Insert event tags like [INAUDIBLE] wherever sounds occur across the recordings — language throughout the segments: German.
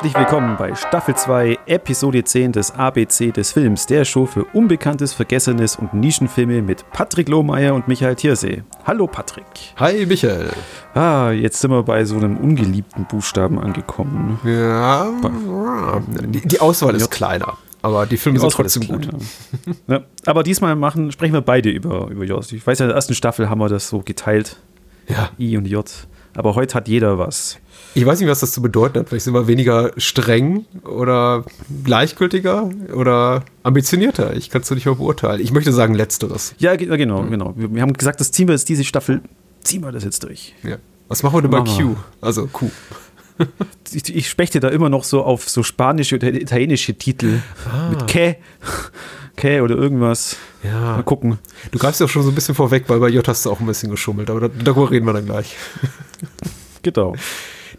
Herzlich willkommen bei Staffel 2, Episode 10 des ABC des Films, der Show für Unbekanntes, Vergessenes und Nischenfilme mit Patrick Lohmeier und Michael Thiersee. Hallo Patrick. Hi Michael. Ah, jetzt sind wir bei so einem ungeliebten Buchstaben angekommen. Ja, die, die Auswahl ist kleiner. Aber die Filme die sind trotzdem gut. ja, aber diesmal machen, sprechen wir beide über, über J. Ich weiß ja, in der ersten Staffel haben wir das so geteilt. Ja. I und J. Aber heute hat jeder was. Ich weiß nicht, was das zu bedeuten hat. Vielleicht sind wir weniger streng oder gleichgültiger oder ambitionierter. Ich kann es nicht mal beurteilen. Ich möchte sagen, letzteres. Ja, genau, genau. Wir haben gesagt, das ziehen wir jetzt diese Staffel, ziehen wir das jetzt durch. Ja. Was machen wir denn bei Q? Also Q. [LAUGHS] ich, ich spechte da immer noch so auf so spanische oder italienische Titel ah. mit Kä. Kä oder irgendwas. Ja. Mal gucken. Du greifst ja auch schon so ein bisschen vorweg, weil bei J hast du auch ein bisschen geschummelt, aber darüber reden wir dann gleich. Genau.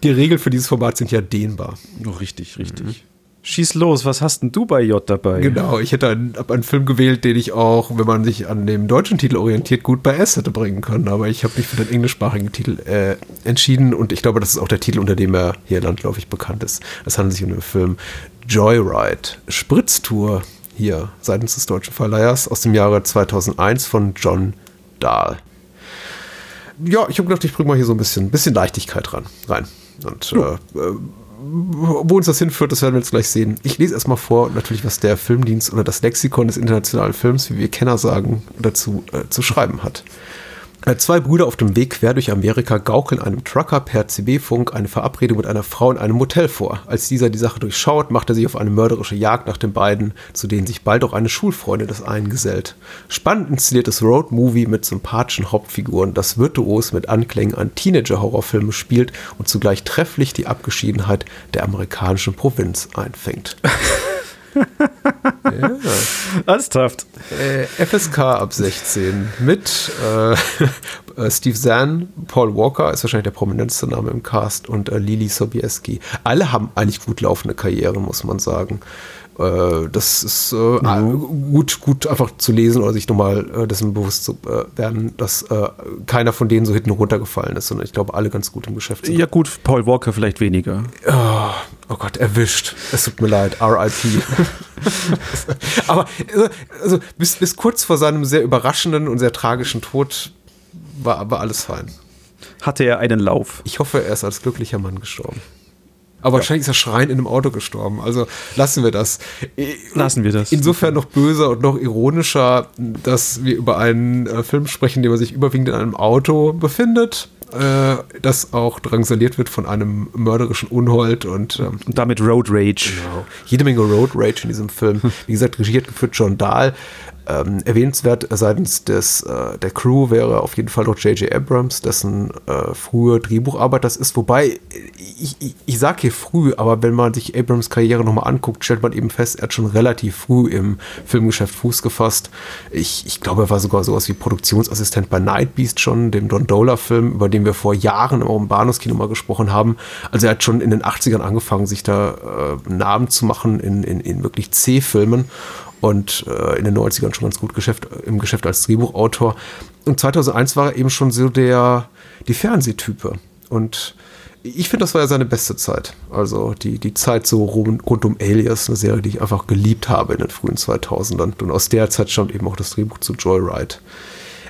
Die Regeln für dieses Format sind ja dehnbar. Oh, richtig, richtig. Mhm. Schieß los, was hast denn du bei J dabei? Genau, ich hätte einen, einen, Film gewählt, den ich auch, wenn man sich an dem deutschen Titel orientiert, gut bei S hätte bringen können. Aber ich habe mich für den englischsprachigen Titel äh, entschieden und ich glaube, das ist auch der Titel, unter dem er hier landläufig bekannt ist. Es handelt sich um den Film Joyride, Spritztour hier seitens des deutschen Verleihers aus dem Jahre 2001 von John Dahl. Ja, ich habe gedacht, ich bringe mal hier so ein bisschen, bisschen Leichtigkeit ran, rein. Und ja. äh, wo uns das hinführt, das werden wir jetzt gleich sehen. Ich lese erstmal vor, natürlich, was der Filmdienst oder das Lexikon des internationalen Films, wie wir Kenner sagen, dazu äh, zu schreiben hat. Äh, zwei Brüder auf dem Weg quer durch Amerika gaukeln einem Trucker per CB-Funk eine Verabredung mit einer Frau in einem Motel vor. Als dieser die Sache durchschaut, macht er sich auf eine mörderische Jagd nach den beiden, zu denen sich bald auch eine Schulfreundin des einen gesellt. Spannend inszeniertes Road-Movie mit sympathischen Hauptfiguren, das virtuos mit Anklängen an Teenager-Horrorfilme spielt und zugleich trefflich die Abgeschiedenheit der amerikanischen Provinz einfängt. [LAUGHS] ja. Ernsthaft. Äh, FSK ab 16 mit äh, [LAUGHS] äh, Steve Zahn, Paul Walker ist wahrscheinlich der prominenteste Name im Cast und äh, Lili Sobieski. Alle haben eigentlich gut laufende Karrieren, muss man sagen. Äh, das ist äh, mhm. gut, gut einfach zu lesen oder sich nochmal äh, dessen bewusst zu werden, dass keiner von denen so hinten runtergefallen ist, sondern ich glaube, alle ganz gut im Geschäft sind. Ja, gut, Paul Walker vielleicht weniger. Oh, oh Gott, erwischt. Es tut mir leid, RIP. [LAUGHS] Aber also, also bis, bis kurz vor seinem sehr überraschenden und sehr tragischen Tod war, war alles fein. Hatte er einen Lauf? Ich hoffe, er ist als glücklicher Mann gestorben. Aber ja. wahrscheinlich ist er schreien in einem Auto gestorben. Also lassen wir das. Lassen wir das. Insofern noch böser und noch ironischer, dass wir über einen äh, Film sprechen, der sich überwiegend in einem Auto befindet. Äh, das auch drangsaliert wird von einem mörderischen Unhold und, ähm, und damit Road Rage. Genau. Jede Menge Road Rage in diesem Film. [LAUGHS] Wie gesagt, regiert geführt John Dahl. Ähm, erwähnenswert seitens des, äh, der Crew wäre auf jeden Fall noch J.J. Abrams, dessen äh, frühe Drehbucharbeit das ist. Wobei, ich, ich, ich sage hier früh, aber wenn man sich Abrams Karriere nochmal anguckt, stellt man eben fest, er hat schon relativ früh im Filmgeschäft Fuß gefasst. Ich, ich glaube, er war sogar sowas wie Produktionsassistent bei Night Beast schon, dem Don Dola-Film, über den wir vor Jahren im Bahnhofskino mal gesprochen haben. Also er hat schon in den 80ern angefangen, sich da äh, Namen zu machen in, in, in wirklich C-Filmen und äh, in den 90ern schon ganz gut Geschäft, im Geschäft als Drehbuchautor. Und 2001 war er eben schon so der, die Fernsehtype. Und ich finde, das war ja seine beste Zeit. Also die, die Zeit so rund, um Alias, eine Serie, die ich einfach geliebt habe in den frühen 2000ern. Und aus der Zeit stammt eben auch das Drehbuch zu Joyride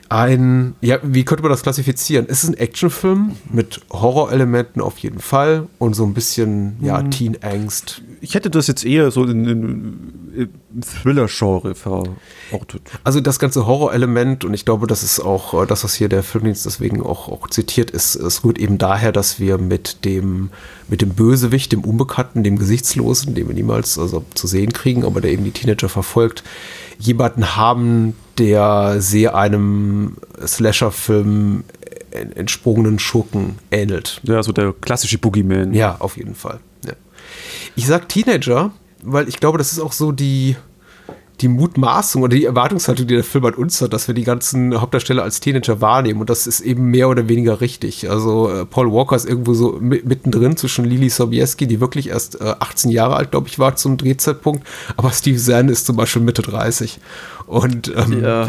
ein, ja, wie könnte man das klassifizieren? Es ist ein Actionfilm mit Horrorelementen auf jeden Fall und so ein bisschen, ja, hm. Teen-Angst. Ich hätte das jetzt eher so in, in, im Thriller-Genre verortet. Also das ganze Horrorelement und ich glaube, das ist auch äh, das, was hier der Filmdienst deswegen auch, auch zitiert ist. Es rührt eben daher, dass wir mit dem, mit dem Bösewicht, dem Unbekannten, dem Gesichtslosen, den wir niemals also, zu sehen kriegen, aber der eben die Teenager verfolgt, jemanden haben, der sehr einem Slasher-Film entsprungenen Schurken ähnelt. Ja, so der klassische Boogeyman. Ja, auf jeden Fall. Ja. Ich sag Teenager, weil ich glaube, das ist auch so die, die Mutmaßung oder die Erwartungshaltung, die der Film an uns hat, dass wir die ganzen Hauptdarsteller als Teenager wahrnehmen. Und das ist eben mehr oder weniger richtig. Also äh, Paul Walker ist irgendwo so mittendrin zwischen Lili Sobieski, die wirklich erst äh, 18 Jahre alt, glaube ich, war zum Drehzeitpunkt. Aber Steve Zahn ist zum Beispiel Mitte 30. Und ähm, ja.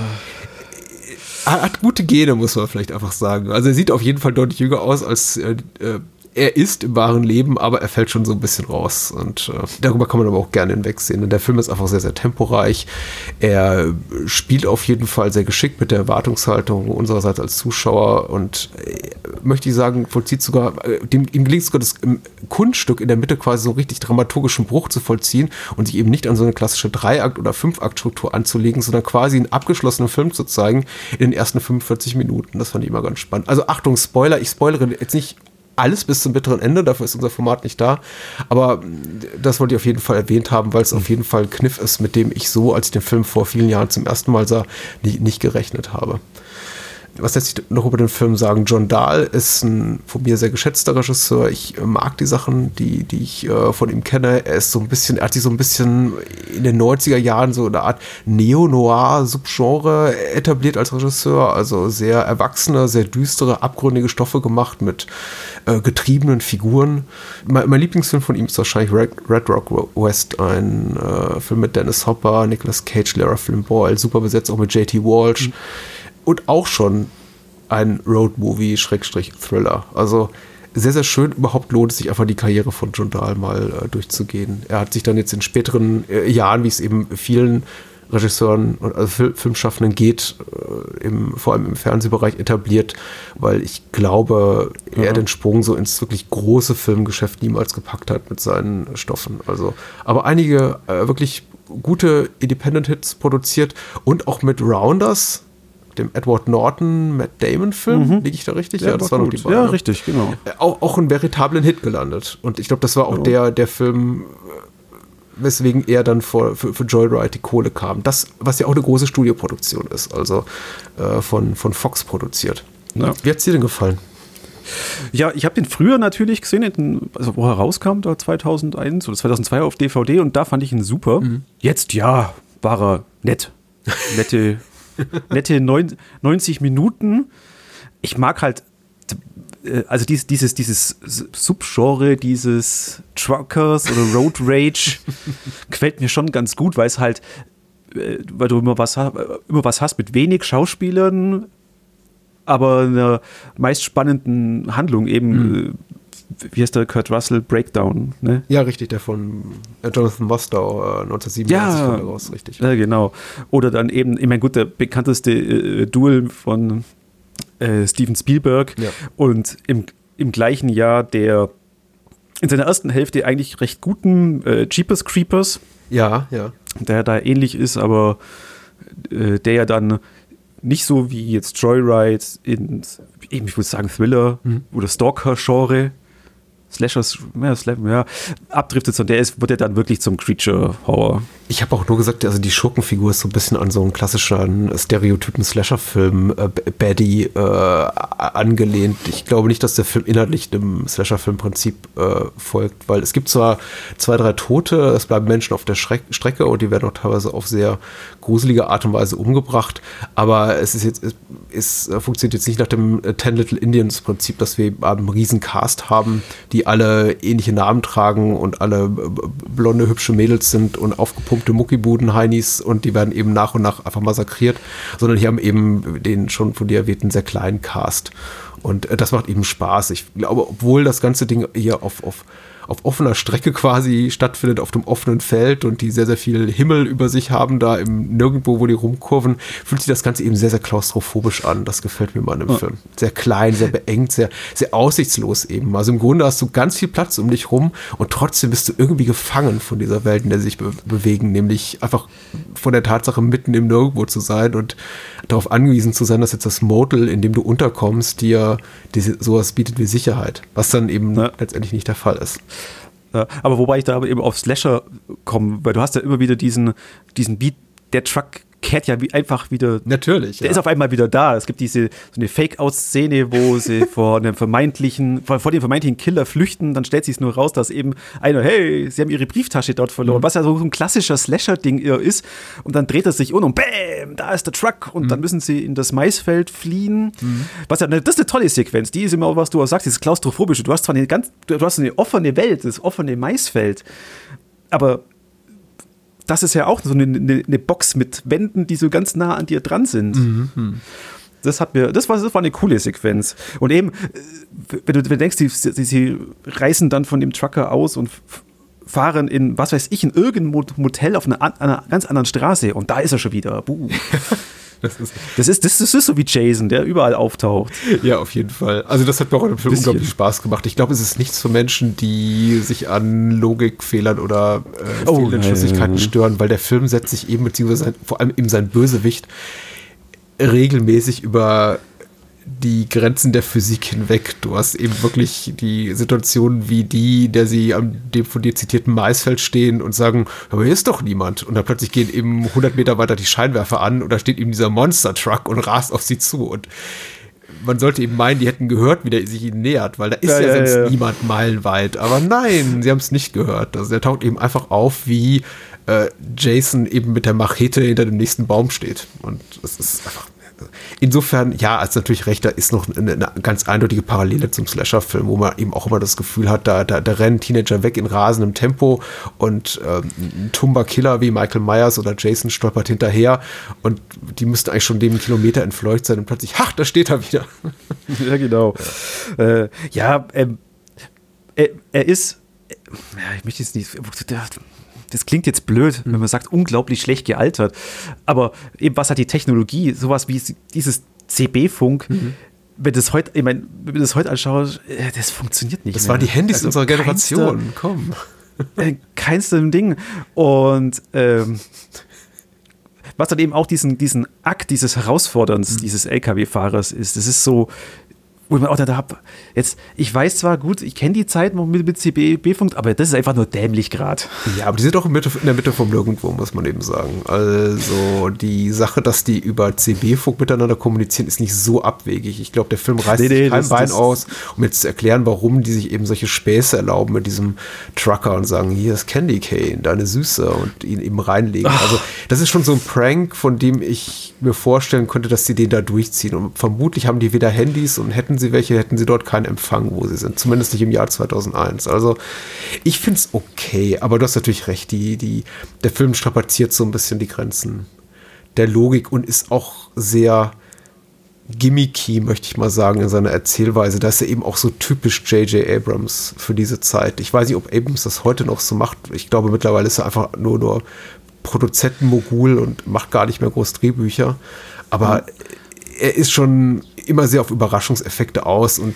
er hat gute Gene, muss man vielleicht einfach sagen. Also er sieht auf jeden Fall deutlich jünger aus als äh, äh er ist im wahren Leben, aber er fällt schon so ein bisschen raus. Und äh, darüber kann man aber auch gerne hinwegsehen. Denn der Film ist einfach sehr, sehr temporeich. Er spielt auf jeden Fall sehr geschickt mit der Erwartungshaltung unsererseits als Zuschauer und äh, möchte ich sagen, vollzieht sogar, äh, dem, ihm gelingt sogar das ähm, Kunststück in der Mitte quasi so richtig dramaturgischen Bruch zu vollziehen und sich eben nicht an so eine klassische Dreiakt- oder Fünfakt-Struktur anzulegen, sondern quasi einen abgeschlossenen Film zu zeigen in den ersten 45 Minuten. Das fand ich immer ganz spannend. Also Achtung, Spoiler, ich spoilere jetzt nicht alles bis zum bitteren Ende, dafür ist unser Format nicht da. Aber das wollte ich auf jeden Fall erwähnt haben, weil es auf jeden Fall ein Kniff ist, mit dem ich so, als ich den Film vor vielen Jahren zum ersten Mal sah, nicht, nicht gerechnet habe was lässt sich noch über den Film sagen? John Dahl ist ein von mir sehr geschätzter Regisseur. Ich äh, mag die Sachen, die, die ich äh, von ihm kenne. Er ist so ein bisschen, er hat sich so ein bisschen in den 90er Jahren so eine Art Neo-Noir-Subgenre etabliert als Regisseur. Also sehr erwachsene, sehr düstere, abgründige Stoffe gemacht mit äh, getriebenen Figuren. Mein, mein, Lieblingsfilm von ihm ist wahrscheinlich Red, Red Rock West, ein äh, Film mit Dennis Hopper, Nicolas Cage, Lara Flynn Boyle, super besetzt auch mit J.T. Walsh. Mhm und auch schon ein Road-Movie, Schrägstrich Thriller. Also sehr, sehr schön. Überhaupt lohnt es sich einfach die Karriere von John Dahl mal äh, durchzugehen. Er hat sich dann jetzt in späteren äh, Jahren, wie es eben vielen Regisseuren und also Fil Filmschaffenden geht, äh, im, vor allem im Fernsehbereich etabliert, weil ich glaube, ja. er den Sprung so ins wirklich große Filmgeschäft niemals gepackt hat mit seinen Stoffen. Also, aber einige äh, wirklich gute Independent-Hits produziert und auch mit Rounders, dem Edward Norton, Matt Damon-Film. Mhm. Liege ich da richtig? Ja, ja das war noch die beiden. Ja, richtig, genau. Äh, auch, auch einen veritablen Hit gelandet. Und ich glaube, das war auch ja. der, der Film, äh, weswegen er dann vor, für, für Joyride die Kohle kam. Das, was ja auch eine große Studioproduktion ist, also äh, von, von Fox produziert. Ja. Wie hat es dir denn gefallen? Ja, ich habe den früher natürlich gesehen, also wo er rauskam, da 2001 oder 2002 auf DVD und da fand ich ihn super. Mhm. Jetzt, ja, war er nett. Nette [LAUGHS] nette 90 Minuten. Ich mag halt, äh, also dieses, dieses, dieses Subgenre, dieses Truckers oder Road Rage, [LAUGHS] gefällt mir schon ganz gut, weil es halt, äh, weil du immer was, immer was hast mit wenig Schauspielern, aber einer meist spannenden Handlung eben. Mhm wie heißt der Kurt Russell Breakdown, ne? Ja, richtig, der von äh, Jonathan Mostow äh, 1997 ja, raus, richtig. Ja, genau. Oder dann eben, ich meine, gut, der bekannteste äh, Duel von äh, Steven Spielberg ja. und im, im gleichen Jahr der in seiner ersten Hälfte eigentlich recht guten äh, Jeepers Creepers. Ja, ja. Der da ähnlich ist, aber äh, der ja dann nicht so wie jetzt Joyride in, ich würde sagen, Thriller mhm. oder Stalker-Genre Slashers, ja, Slam, ja, abdriftet, sondern der ist, wird ja dann wirklich zum Creature-Horror. Ich habe auch nur gesagt, also die Schurkenfigur ist so ein bisschen an so einen klassischen Stereotypen Slasher-Film äh, Baddie äh, angelehnt. Ich glaube nicht, dass der Film inhaltlich dem Slasher-Film-Prinzip äh, folgt, weil es gibt zwar zwei, drei Tote, es bleiben Menschen auf der Schreck Strecke und die werden auch teilweise auf sehr gruselige Art und Weise umgebracht, aber es ist jetzt, es, es funktioniert jetzt nicht nach dem Ten Little Indians-Prinzip, dass wir einen riesen Cast haben, die alle ähnliche Namen tragen und alle blonde, hübsche Mädels sind und aufgepumpte Muckibuden-Heinis und die werden eben nach und nach einfach massakriert, sondern hier haben eben den schon von dir erwähnten sehr kleinen Cast. Und äh, das macht eben Spaß. Ich glaube, obwohl das ganze Ding hier auf, auf auf offener Strecke quasi stattfindet, auf dem offenen Feld und die sehr, sehr viel Himmel über sich haben, da im Nirgendwo, wo die rumkurven, fühlt sich das Ganze eben sehr, sehr klaustrophobisch an. Das gefällt mir mal im ja. Film. Sehr klein, sehr beengt, sehr, sehr aussichtslos eben. Also im Grunde hast du ganz viel Platz um dich rum und trotzdem bist du irgendwie gefangen von dieser Welt, in der sie sich be bewegen, nämlich einfach von der Tatsache, mitten im Nirgendwo zu sein und darauf angewiesen zu sein, dass jetzt das Motel, in dem du unterkommst, dir, dir sowas bietet wie Sicherheit, was dann eben ja. letztendlich nicht der Fall ist. Ja, aber wobei ich da eben auf Slasher komme, weil du hast ja immer wieder diesen, diesen Beat, der Truck kehrt ja wie einfach wieder. Natürlich. Der ja. ist auf einmal wieder da. Es gibt diese so eine Fake-Out-Szene, wo [LAUGHS] sie vor einem vermeintlichen, vor, vor, dem vermeintlichen Killer flüchten. Dann stellt sich es nur raus, dass eben einer, hey, sie haben ihre Brieftasche dort verloren, mhm. was ja so ein klassischer Slasher-Ding ist. Und dann dreht er sich um und bäm, da ist der Truck. Und mhm. dann müssen sie in das Maisfeld fliehen. Mhm. Was ja, das ist eine tolle Sequenz. Die ist immer, was du auch sagst, dieses klaustrophobische. Du hast zwar eine ganz, du hast eine offene Welt, das offene Maisfeld. Aber das ist ja auch so eine, eine, eine, Box mit Wänden, die so ganz nah an dir dran sind. Mhm. das hat mir, das war, das war eine coole Sequenz. Und eben, äh, wenn du, wenn du denkst, die, sie reißen dann von dem Trucker aus und fahren in, was weiß ich, in irgendein Motel auf einer, einer ganz anderen Straße und da ist er schon wieder. Buh. [LAUGHS] Das ist, das, ist, das, ist, so wie Jason, der überall auftaucht. Ja, auf jeden Fall. Also das hat mir auch dem Film unglaublich Spaß gemacht. Ich glaube, es ist nichts für Menschen, die sich an Logikfehlern oder äh, oh, Fehlentschlüssigkeiten stören, weil der Film setzt sich eben, beziehungsweise vor allem eben sein Bösewicht, regelmäßig über die Grenzen der Physik hinweg. Du hast eben wirklich die Situation wie die, der sie am dem von dir zitierten Maisfeld stehen und sagen, aber hier ist doch niemand. Und dann plötzlich gehen eben 100 Meter weiter die Scheinwerfer an und da steht eben dieser Monster-Truck und rast auf sie zu. Und man sollte eben meinen, die hätten gehört, wie der sich ihnen nähert, weil da ist ja, ja, ja sonst ja. niemand meilenweit. Aber nein, sie haben es nicht gehört. Also der taucht eben einfach auf, wie äh, Jason eben mit der Machete hinter dem nächsten Baum steht. Und es ist einfach insofern, ja, als natürlich recht, da ist noch eine, eine ganz eindeutige Parallele zum Slasher-Film, wo man eben auch immer das Gefühl hat, da, da, da rennen Teenager weg in rasendem Tempo und ähm, ein Tumba-Killer wie Michael Myers oder Jason stolpert hinterher und die müssten eigentlich schon dem Kilometer entfleucht sein und plötzlich, ach, da steht er wieder. [LAUGHS] Ja, genau. Ja, äh, ja ähm, er, er, ist, äh, ja, ich möchte jetzt nicht, das klingt jetzt blöd, wenn man sagt, unglaublich schlecht gealtert. Aber eben, was hat die Technologie, sowas wie dieses CB-Funk, mhm. wenn das heute, ich meine, wenn du das heute anschaust, äh, das funktioniert nicht. Das mehr. waren die Handys also unserer Generation, keinster, komm. [LAUGHS] Äh, keinstem Ding. Und ähm, was dann eben auch diesen, diesen Akt dieses Herausforderns mhm. dieses LKW-Fahrers ist, das ist so, wo ich mir auch da habe, jetzt, ich weiß zwar gut, ich kenne die Zeit noch mit, mit CB-Funk, aber das ist einfach nur dämlich gerade. Ja, aber die sind doch in, der Mitte vom Nirgendwo, muss man eben sagen. Also die Sache, dass die über CB-Funk miteinander kommunizieren, ist nicht so abwegig. Ich glaube, der Film reißt nee, nee, kein das, Bein das, aus, um jetzt zu erklären, warum die sich eben solche Späße erlauben mit diesem Trucker und sagen, hier ist Candy Cane, deine Süße und ihn eben reinlegen. Ach. Also das ist schon so ein Prank, von dem ich mir vorstellen könnte, dass sie den da durchziehen. Und vermutlich haben die weder Handys und hätten sie welche, hätten sie dort keinen Empfang, wo sie sind. Zumindest nicht im Jahr 2001. Also ich finde es okay, aber du hast natürlich recht, die, die, der Film strapaziert so ein bisschen die Grenzen der Logik und ist auch sehr gimmicky, möchte ich mal sagen, in seiner Erzählweise. Da ist er eben auch so typisch J.J. Abrams für diese Zeit. Ich weiß nicht, ob Abrams das heute noch so macht. Ich glaube, mittlerweile ist er einfach nur, nur Produzentenmogul und macht gar nicht mehr groß Drehbücher. Aber mhm. er ist schon immer sehr auf Überraschungseffekte aus und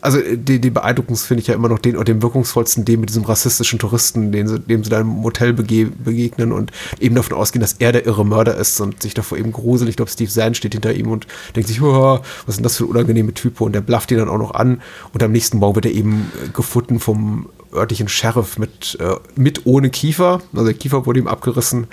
also die, die beeindruckendsten finde ich ja immer noch den, oder den wirkungsvollsten, den mit diesem rassistischen Touristen, den sie, dem sie da im Hotel bege begegnen und eben davon ausgehen, dass er der irre Mörder ist und sich davor eben gruseln. Ich glaube, Steve Zahn steht hinter ihm und denkt sich, was denn das für unangenehme Typo? Und der blafft ihn dann auch noch an und am nächsten Morgen wird er eben gefunden vom örtlichen Sheriff mit, äh, mit ohne Kiefer. Also der Kiefer wurde ihm abgerissen.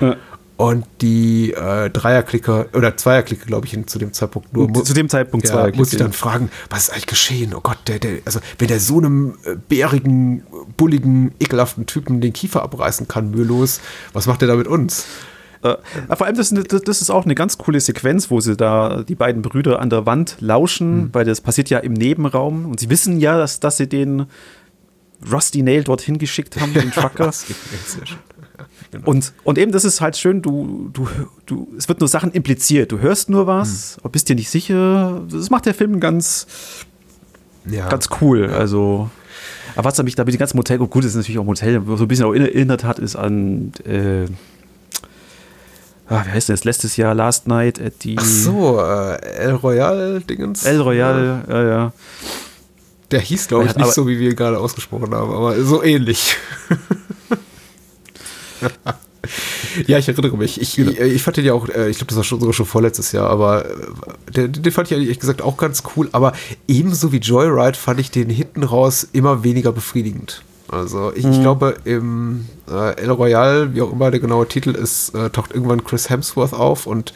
Ja. Und die äh, Dreierklicker oder Zweierklicker, glaube ich, zu dem Zeitpunkt nur. Zu, dem Zeitpunkt ja, Zweierklicker. Muss ich dann fragen, was ist eigentlich geschehen? Oh Gott, der, der, also wenn der so einem äh, bärigen, bulligen, ekelhaften Typen den Kiefer abreißen kann, mühelos, was macht der da mit uns? Äh, vor allem, das, das, ist auch eine ganz coole Sequenz, wo sie da die beiden Brüder an der Wand lauschen, mhm. weil das passiert ja im Nebenraum und sie wissen ja, dass, dass sie den Rusty Nail dorthin geschickt haben, den [LAUGHS] Trucker. Genau. Und, und eben, das ist halt schön, du, du, du, es wird nur Sachen impliziert. Du hörst nur was, hm. bist dir nicht sicher. Das macht der Film ganz, ja. ganz cool. Also, aber was mich da mit dem ganzen Motel, gut, das ist natürlich auch ein Motel, so ein bisschen auch erinnert hat, ist an, äh, ah, wie heißt denn das, letztes Jahr, Last Night at die. Ach so, äh, El Royal-Dingens. El Royal, ja, ja. ja. Der hieß, glaube ich, nicht so, wie wir gerade ausgesprochen haben, aber so ähnlich. [LAUGHS] ja, ich erinnere mich. Ich, genau. ich, ich, fand den ja auch, äh, ich glaube, das war schon, sogar schon vorletztes Jahr, aber äh, den, den fand ich ehrlich gesagt auch ganz cool. Aber ebenso wie Joyride fand ich den hinten raus immer weniger befriedigend. Also ich, mhm. ich glaube, im äh, El Royal, wie auch immer der genaue Titel ist, äh, taucht irgendwann Chris Hemsworth auf und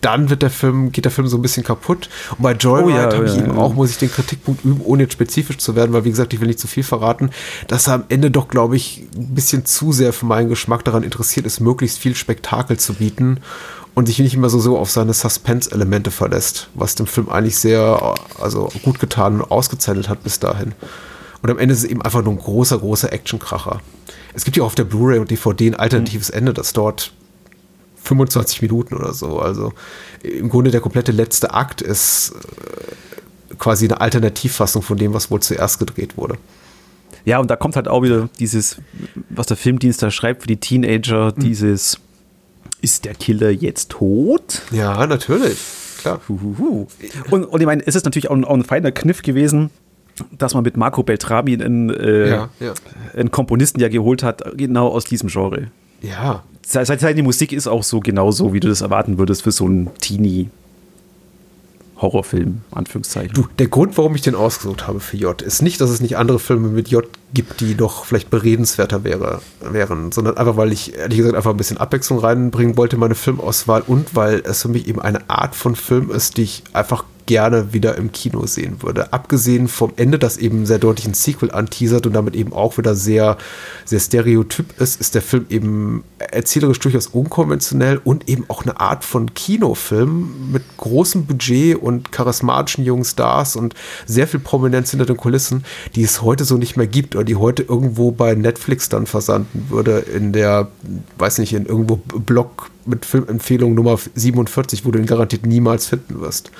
dann wird der Film, geht der Film so ein bisschen kaputt. Und bei Joyride oh, ja, habe ich ja, eben ja. auch, muss ich den Kritikpunkt üben, ohne jetzt spezifisch zu werden, weil wie gesagt, ich will nicht zu viel verraten, dass er am Ende doch, glaube ich, ein bisschen zu sehr für meinen Geschmack daran interessiert ist, möglichst viel Spektakel zu bieten und sich nicht immer so, so auf seine Suspense-Elemente verlässt, was dem Film eigentlich sehr, also gut getan und ausgezeichnet hat bis dahin. Und am Ende ist es eben einfach nur ein großer, großer Actionkracher. Es gibt ja auch auf der Blu-ray und DVD ein alternatives mhm. Ende, das dort 25 Minuten oder so. Also im Grunde der komplette letzte Akt ist äh, quasi eine Alternativfassung von dem, was wohl zuerst gedreht wurde. Ja, und da kommt halt auch wieder dieses, was der Filmdienst da schreibt für die Teenager, mhm. dieses, ist der Killer jetzt tot? Ja, natürlich, klar. Huhuhu. Und, und ich meine, es ist natürlich auch ein, auch ein feiner Kniff gewesen, dass man mit Marco Beltrami einen, äh, ja, ja. einen Komponisten ja geholt hat, genau aus diesem Genre. Ja. Die Musik ist auch so genauso, wie du das erwarten würdest für so einen Teenie. Horrorfilm, Anführungszeichen. Du, der Grund, warum ich den ausgesucht habe für J, ist nicht, dass es nicht andere Filme mit J gibt, die doch vielleicht beredenswerter wäre, wären, sondern einfach, weil ich ehrlich gesagt einfach ein bisschen Abwechslung reinbringen wollte in meine Filmauswahl und weil es für mich eben eine Art von Film ist, die ich einfach gerne wieder im Kino sehen würde. Abgesehen vom Ende, das eben sehr deutlich ein Sequel anteasert und damit eben auch wieder sehr, sehr stereotyp ist, ist der Film eben erzählerisch durchaus unkonventionell und eben auch eine Art von Kinofilm mit großem Budget und charismatischen jungen Stars und sehr viel Prominenz hinter den Kulissen, die es heute so nicht mehr gibt oder die heute irgendwo bei Netflix dann versanden würde in der, weiß nicht, in irgendwo Blog mit Filmempfehlung Nummer 47, wo du ihn garantiert niemals finden wirst.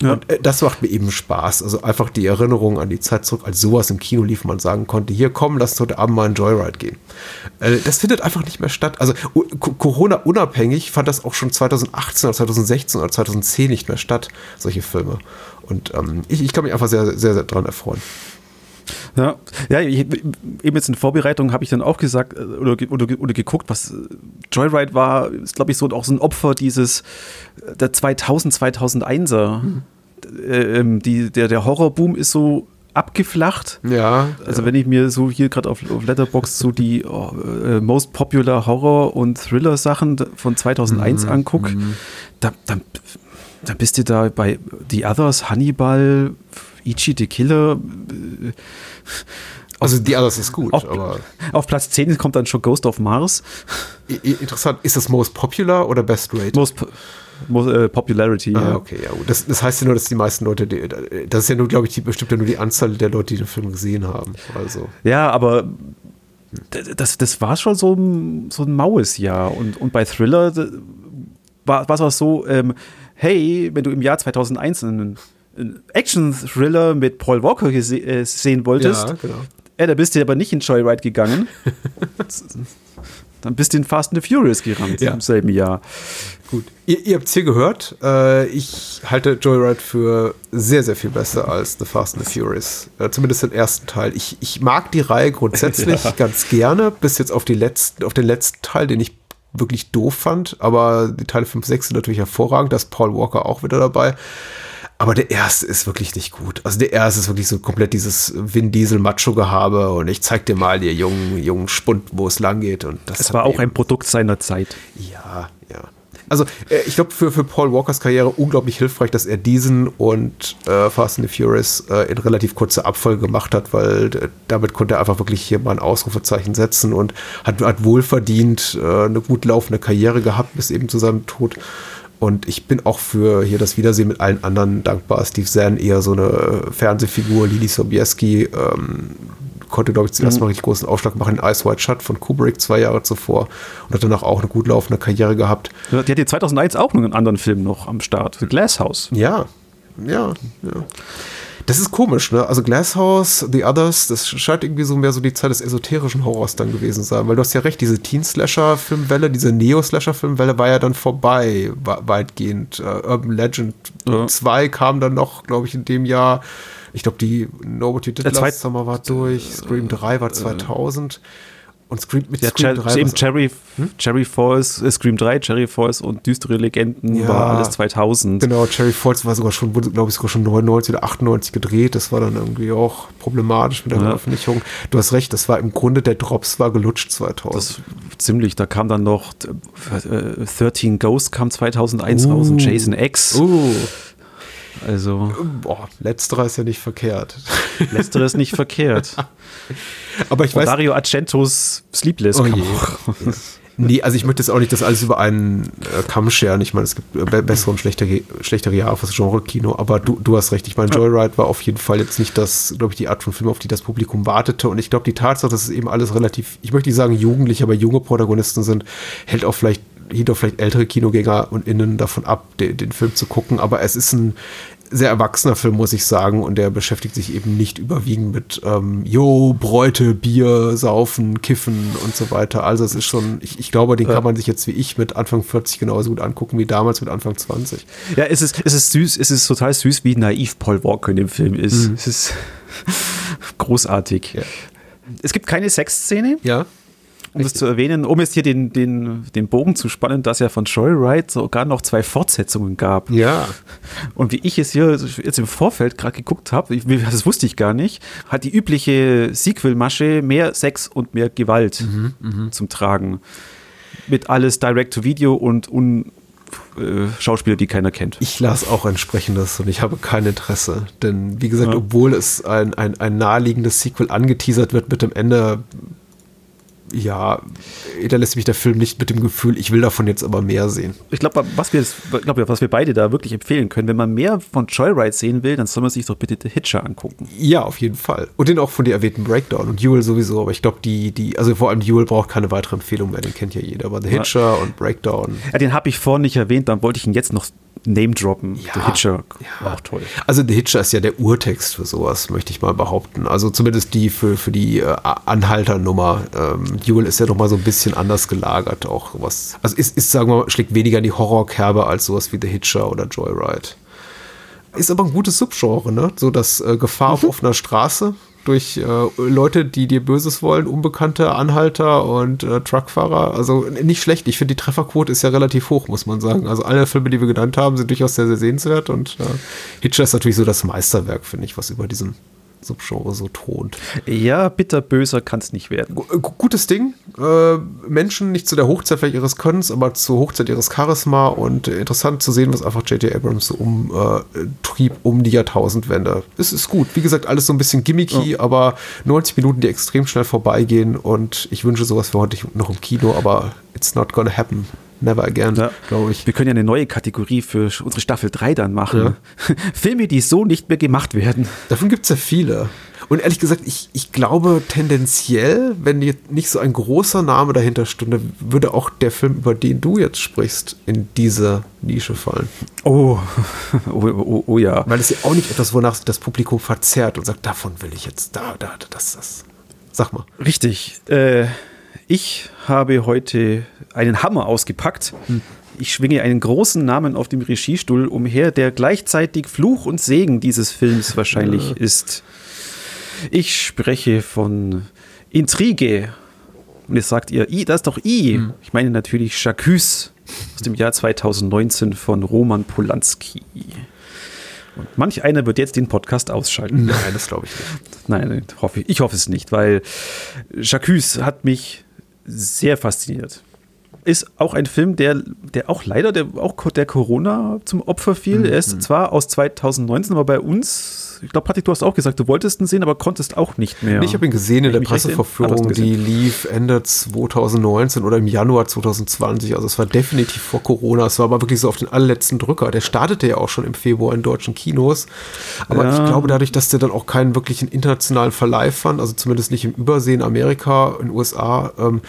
Ja. Und äh, das macht mir eben Spaß. Also einfach die Erinnerung an die Zeit zurück, als sowas im Kino lief, man sagen konnte, hier komm, lass uns heute Abend mal ein Joyride gehen. Äh, das findet einfach nicht mehr statt. Also Corona unabhängig fand das auch schon 2018 oder 2016 oder 2010 nicht mehr statt, solche Filme. Und ähm, ich, ich kann mich einfach sehr, sehr, sehr daran erfreuen. Ja, ja eben jetzt in Vorbereitung habe ich dann auch gesagt äh, oder, oder, oder geguckt, was äh, Joyride war, ist glaube ich so auch so ein Opfer dieses äh, der 2000, 2001er. Hm. Ähm, die, der, der Horrorboom ist so abgeflacht. Ja. Also ja. wenn ich mir so hier gerade auf, auf Letterbox so die oh, äh, Most Popular Horror und Thriller Sachen von 2001 mhm. angucke, mhm. da, dann, dann bist du da bei The Others, Hannibal, Ichi the Killer. Äh, also die Others ist gut, auf, aber. Auf Platz 10 kommt dann schon Ghost of Mars. Interessant, ist das Most Popular oder Best Rated? Most, most uh, Popularity, ah, ja. okay, ja. Das, das heißt ja nur, dass die meisten Leute, das ist ja nur, glaube ich, die, bestimmt ja nur die Anzahl der Leute, die den Film gesehen haben. Also. Ja, aber das, das war schon so ein, so ein maues Jahr. Und, und bei Thriller war es auch so, ähm, hey, wenn du im Jahr 2001 einen Action-Thriller mit Paul Walker äh, sehen wolltest, ja, genau. äh, da bist du aber nicht in Joyride gegangen. Dann bist du in Fast and the Furious gerannt ja. im selben Jahr. Gut. Ihr, ihr habt es hier gehört. Äh, ich halte Joyride für sehr, sehr viel besser als The Fast and the Furious. Äh, zumindest den ersten Teil. Ich, ich mag die Reihe grundsätzlich [LAUGHS] ja. ganz gerne, bis jetzt auf, die letzten, auf den letzten Teil, den ich wirklich doof fand. Aber die Teile 5, 6 sind natürlich hervorragend. Da ist Paul Walker auch wieder dabei. Aber der erste ist wirklich nicht gut. Also der erste ist wirklich so komplett dieses Vin Diesel Macho-Gehabe und ich zeig dir mal, ihr jungen, jungen Spund, wo es lang geht. Und das es war auch ein Produkt seiner Zeit. Ja, ja. Also äh, ich glaube für, für Paul Walkers Karriere unglaublich hilfreich, dass er diesen und äh, Fast and the Furious äh, in relativ kurzer Abfolge gemacht hat, weil äh, damit konnte er einfach wirklich hier mal ein Ausrufezeichen setzen und hat, hat wohlverdient äh, eine gut laufende Karriere gehabt bis eben zu seinem Tod. Und ich bin auch für hier das Wiedersehen mit allen anderen dankbar. Steve Zahn eher so eine Fernsehfigur, Lili Sobieski ähm, konnte, glaube ich, zuerst mhm. mal richtig großen Aufschlag machen in Ice White Shut von Kubrick zwei Jahre zuvor und hat danach auch eine gut laufende Karriere gehabt. Die hatte 2001 auch noch einen anderen Film noch am Start, The Glass House. Ja, ja, ja. Das ist komisch, ne? Also Glasshouse, The Others, das scheint irgendwie so mehr so die Zeit des esoterischen Horrors dann gewesen sein, weil du hast ja recht, diese Teen-Slasher-Filmwelle, diese Neo-Slasher-Filmwelle war ja dann vorbei, weitgehend. Uh, Urban Legend ja. 2 kam dann noch, glaube ich, in dem Jahr. Ich glaube, die Nobody Did Last Summer war durch, Scream 3 war 2000. Äh, und Scream, mit ja, Scream 3 eben Cherry, hm? Cherry Falls, äh, Scream 3, Cherry Falls und Düstere Legenden ja, war alles 2000. Genau, Cherry Falls war sogar schon, wurde glaube ich sogar schon 99 oder 98 gedreht. Das war dann irgendwie auch problematisch mit der ja. Veröffentlichung. Du hast recht, das war im Grunde, der Drops war gelutscht 2000. Das ziemlich, da kam dann noch äh, 13 Ghosts kam 2001 uh. raus und Jason X. Uh. Also. Boah, letzterer ist ja nicht verkehrt. Letzterer ist nicht [LAUGHS] verkehrt. Aber ich weiß. Dario Argentos Sleepless. Oh je. [LAUGHS] Nee, also ich möchte jetzt auch nicht das alles über einen äh, Kamm scheren. Ich meine, es gibt äh, bessere und schlechtere, schlechtere Jahre fürs Genre-Kino, aber du, du hast recht. Ich meine, Joyride war auf jeden Fall jetzt nicht das, glaube ich, die Art von Film, auf die das Publikum wartete. Und ich glaube, die Tatsache, dass es eben alles relativ, ich möchte nicht sagen jugendlich, aber junge Protagonisten sind, hält auch vielleicht hielt auch vielleicht ältere Kinogänger und Innen davon ab, den, den Film zu gucken. Aber es ist ein sehr erwachsener Film, muss ich sagen. Und der beschäftigt sich eben nicht überwiegend mit, ähm, Jo, Bräute, Bier, Saufen, Kiffen und so weiter. Also es ist schon, ich, ich glaube, den ja. kann man sich jetzt wie ich mit Anfang 40 genauso gut angucken wie damals mit Anfang 20. Ja, es ist, es ist süß, es ist total süß, wie naiv Paul Walker in dem Film ist. Mhm. Es ist [LAUGHS] großartig. Ja. Es gibt keine Sexszene. Ja um das zu erwähnen, um jetzt hier den, den, den Bogen zu spannen, dass ja von Joyride sogar noch zwei Fortsetzungen gab. Ja. Und wie ich es hier jetzt im Vorfeld gerade geguckt habe, das wusste ich gar nicht, hat die übliche Sequel-Masche mehr Sex und mehr Gewalt mhm, mhm. zum Tragen. Mit alles Direct-to-Video und un äh, Schauspieler, die keiner kennt. Ich las auch entsprechendes und ich habe kein Interesse. Denn wie gesagt, ja. obwohl es ein, ein, ein naheliegendes Sequel angeteasert wird mit dem Ende, ja, da lässt mich der Film nicht mit dem Gefühl, ich will davon jetzt aber mehr sehen. Ich glaube, was wir, glaub, was wir beide da wirklich empfehlen können, wenn man mehr von Joyride sehen will, dann soll man sich doch bitte The Hitcher angucken. Ja, auf jeden Fall. Und den auch von dir erwähnten Breakdown und Jewel sowieso, aber ich glaube, die, die, also vor allem Jewel braucht keine weitere Empfehlung mehr, den kennt ja jeder, aber The Hitcher ja. und Breakdown. Ja, den habe ich vorhin nicht erwähnt, dann wollte ich ihn jetzt noch Name droppen. Ja, The Hitcher ja. auch toll. Also The Hitcher ist ja der Urtext für sowas, möchte ich mal behaupten. Also zumindest die für, für die äh, Anhalternummer. Ähm, Duel ist ja noch mal so ein bisschen anders gelagert auch was. Also ist, ist sagen wir mal, schlägt weniger in die Horrorkerbe als sowas wie The Hitcher oder Joyride. Ist aber ein gutes Subgenre, ne? So das äh, Gefahr mhm. auf offener Straße durch äh, Leute, die dir Böses wollen, unbekannte Anhalter und äh, Truckfahrer. Also nicht schlecht. Ich finde, die Trefferquote ist ja relativ hoch, muss man sagen. Also alle Filme, die wir genannt haben, sind durchaus sehr, sehr sehenswert. Und äh, Hitcher ist natürlich so das Meisterwerk, finde ich, was über diesen Subgenre so thront. Ja, bitterböser kann es nicht werden. G gutes Ding. Äh, Menschen nicht zu der Hochzeit vielleicht ihres Könnens, aber zur Hochzeit ihres Charisma und äh, interessant zu sehen, was einfach J.J. Abrams so umtrieb äh, um die Jahrtausendwende. Es ist gut. Wie gesagt, alles so ein bisschen gimmicky, ja. aber 90 Minuten, die extrem schnell vorbeigehen und ich wünsche sowas für heute noch im Kino, aber it's not gonna happen. Never Again, ja. glaube ich. Wir können ja eine neue Kategorie für unsere Staffel 3 dann machen. Ja. [LAUGHS] Filme, die so nicht mehr gemacht werden. Davon gibt es ja viele. Und ehrlich gesagt, ich, ich glaube tendenziell, wenn jetzt nicht so ein großer Name dahinter stünde, würde auch der Film, über den du jetzt sprichst, in diese Nische fallen. Oh, [LAUGHS] oh, oh, oh ja. Weil es ja auch nicht etwas, wonach sich das Publikum verzerrt und sagt, davon will ich jetzt, da, da, das, das. Sag mal. Richtig. Äh, ich habe heute einen Hammer ausgepackt. Hm. Ich schwinge einen großen Namen auf dem Regiestuhl umher, der gleichzeitig Fluch und Segen dieses Films wahrscheinlich ja. ist. Ich spreche von Intrige. Und jetzt sagt ihr, I, das ist doch I. Hm. Ich meine natürlich Jacques aus dem Jahr 2019 von Roman Polanski. Und manch einer wird jetzt den Podcast ausschalten. Nein, das glaube ich nicht. Nein, hoffe ich. ich hoffe es nicht, weil Jacques hat mich sehr fasziniert. Ist auch ein Film, der, der auch leider der, auch der Corona zum Opfer fiel. Mhm. Er ist zwar aus 2019, aber bei uns ich glaube, Patrick, du hast auch gesagt, du wolltest ihn sehen, aber konntest auch nicht mehr. Ich habe ihn gesehen in der Presseverführung, die lief Ende 2019 oder im Januar 2020. Also es war definitiv vor Corona. Es war aber wirklich so auf den allerletzten Drücker. Der startete ja auch schon im Februar in deutschen Kinos. Aber ja. ich glaube, dadurch, dass der dann auch keinen wirklichen internationalen Verleih fand, also zumindest nicht im Übersee in Amerika, in den USA, ähm,